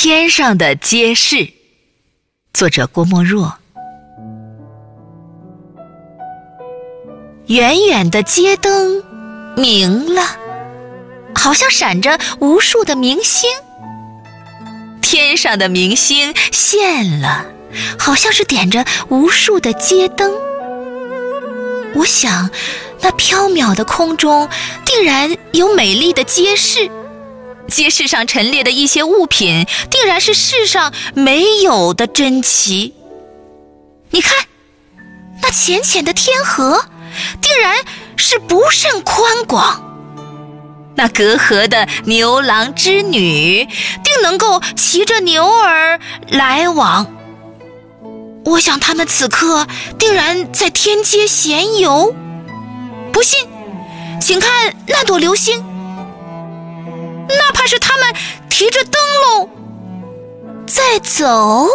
天上的街市，作者郭沫若。远远的街灯明了，好像闪着无数的明星。天上的明星现了，好像是点着无数的街灯。我想，那缥缈的空中定然有美丽的街市。街市上陈列的一些物品，定然是世上没有的珍奇。你看，那浅浅的天河，定然是不甚宽广。那隔河的牛郎织女，定能够骑着牛儿来往。我想他们此刻定然在天街闲游。不信，请看那朵流星。是他们提着灯笼在走。